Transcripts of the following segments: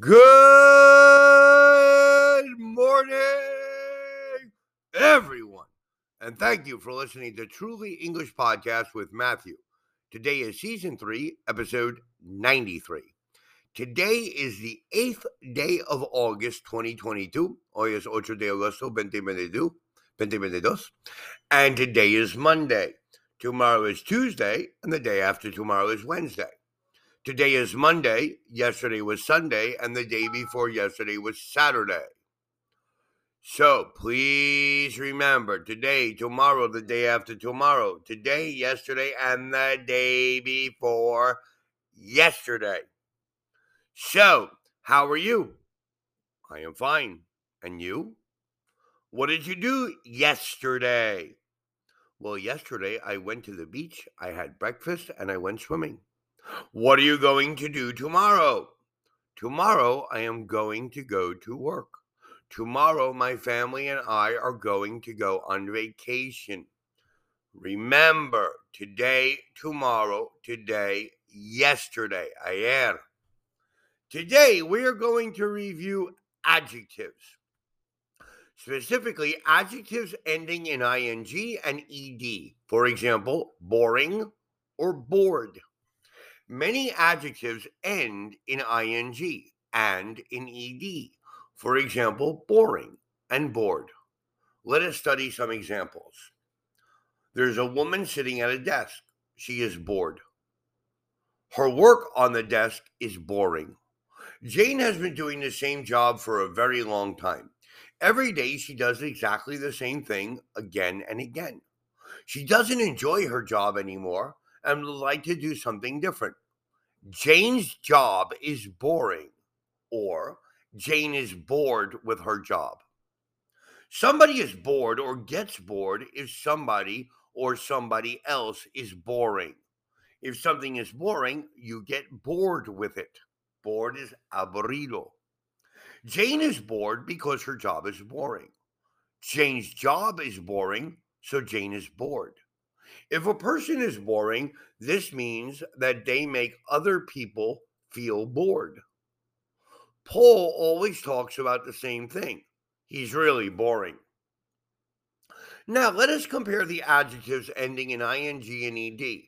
Good morning, everyone. And thank you for listening to Truly English Podcast with Matthew. Today is season three, episode 93. Today is the eighth day of August 2022. Hoy es 8 de agosto 2022, 2022. And today is Monday. Tomorrow is Tuesday, and the day after tomorrow is Wednesday. Today is Monday, yesterday was Sunday, and the day before yesterday was Saturday. So please remember today, tomorrow, the day after tomorrow, today, yesterday, and the day before yesterday. So, how are you? I am fine. And you? What did you do yesterday? Well, yesterday I went to the beach, I had breakfast, and I went swimming. What are you going to do tomorrow? Tomorrow, I am going to go to work. Tomorrow, my family and I are going to go on vacation. Remember, today, tomorrow, today, yesterday, ayer. Today, we are going to review adjectives. Specifically, adjectives ending in ing and ed. For example, boring or bored. Many adjectives end in ing and in ed. For example, boring and bored. Let us study some examples. There's a woman sitting at a desk. She is bored. Her work on the desk is boring. Jane has been doing the same job for a very long time. Every day she does exactly the same thing again and again. She doesn't enjoy her job anymore and would like to do something different. Jane's job is boring, or Jane is bored with her job. Somebody is bored or gets bored if somebody or somebody else is boring. If something is boring, you get bored with it. Bored is aburrido. Jane is bored because her job is boring. Jane's job is boring, so Jane is bored. If a person is boring, this means that they make other people feel bored. Paul always talks about the same thing. He's really boring. Now, let us compare the adjectives ending in ing and ed.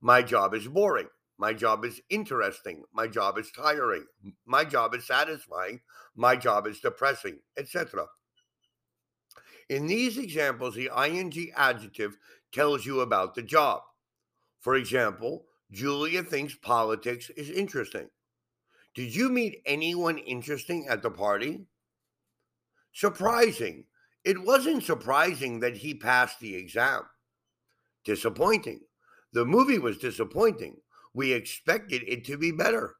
My job is boring. My job is interesting. My job is tiring. My job is satisfying. My job is depressing, etc. In these examples, the ing adjective tells you about the job. For example, Julia thinks politics is interesting. Did you meet anyone interesting at the party? Surprising. It wasn't surprising that he passed the exam. Disappointing. The movie was disappointing. We expected it to be better.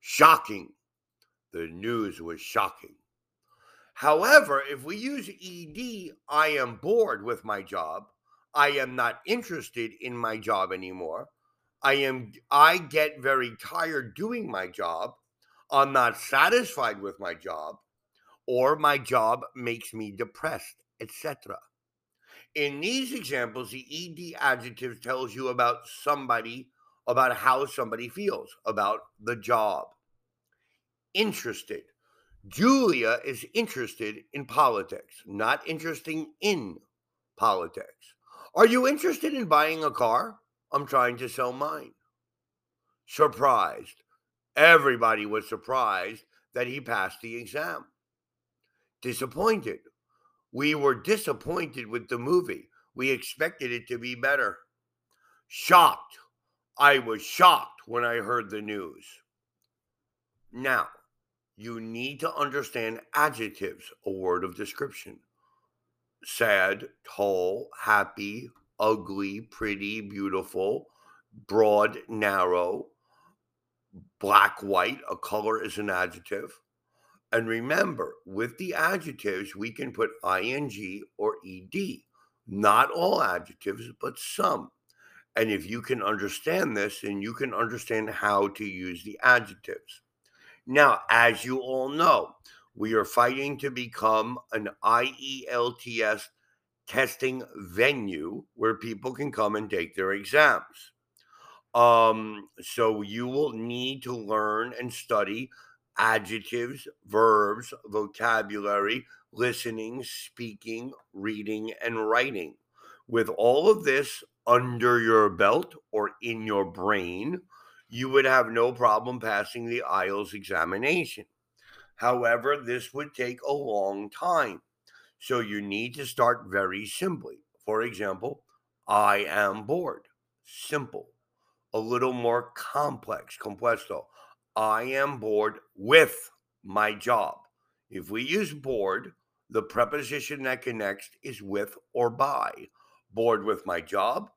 Shocking. The news was shocking. However, if we use ED, I am bored with my job, I am not interested in my job anymore. I am I get very tired doing my job. I'm not satisfied with my job or my job makes me depressed, etc. In these examples, the ed adjective tells you about somebody, about how somebody feels, about the job. Interested. Julia is interested in politics, not interested in politics. Are you interested in buying a car? I'm trying to sell mine. Surprised. Everybody was surprised that he passed the exam. Disappointed. We were disappointed with the movie. We expected it to be better. Shocked. I was shocked when I heard the news. Now, you need to understand adjectives, a word of description sad, tall, happy, ugly, pretty, beautiful, broad, narrow, black, white. A color is an adjective. And remember, with the adjectives, we can put ing or ed. Not all adjectives, but some. And if you can understand this, then you can understand how to use the adjectives. Now, as you all know, we are fighting to become an IELTS testing venue where people can come and take their exams. Um, so you will need to learn and study adjectives, verbs, vocabulary, listening, speaking, reading, and writing. With all of this under your belt or in your brain, you would have no problem passing the IELTS examination. However, this would take a long time. So you need to start very simply. For example, I am bored. Simple. A little more complex, compuesto. I am bored with my job. If we use bored, the preposition that connects is with or by. Bored with my job,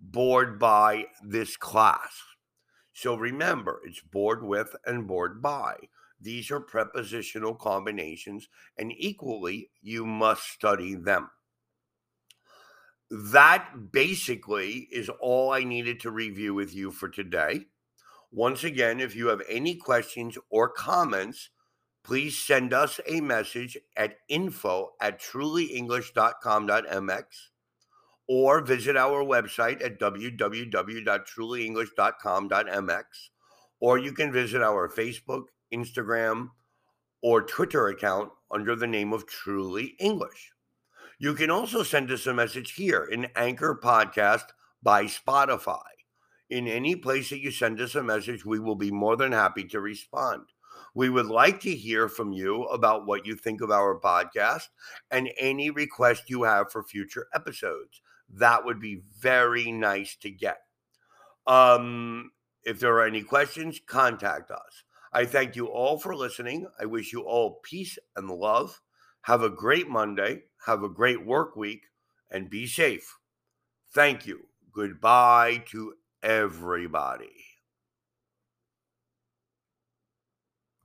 bored by this class. So remember, it's bored with and bored by. These are prepositional combinations, and equally, you must study them. That basically is all I needed to review with you for today. Once again, if you have any questions or comments, please send us a message at info at trulyenglish.com.mx or visit our website at www.trulyenglish.com.mx or you can visit our Facebook, Instagram, or Twitter account under the name of Truly English. You can also send us a message here in Anchor Podcast by Spotify. In any place that you send us a message, we will be more than happy to respond. We would like to hear from you about what you think of our podcast and any request you have for future episodes. That would be very nice to get. Um, if there are any questions, contact us. I thank you all for listening. I wish you all peace and love. Have a great Monday. Have a great work week and be safe. Thank you. Goodbye to everybody.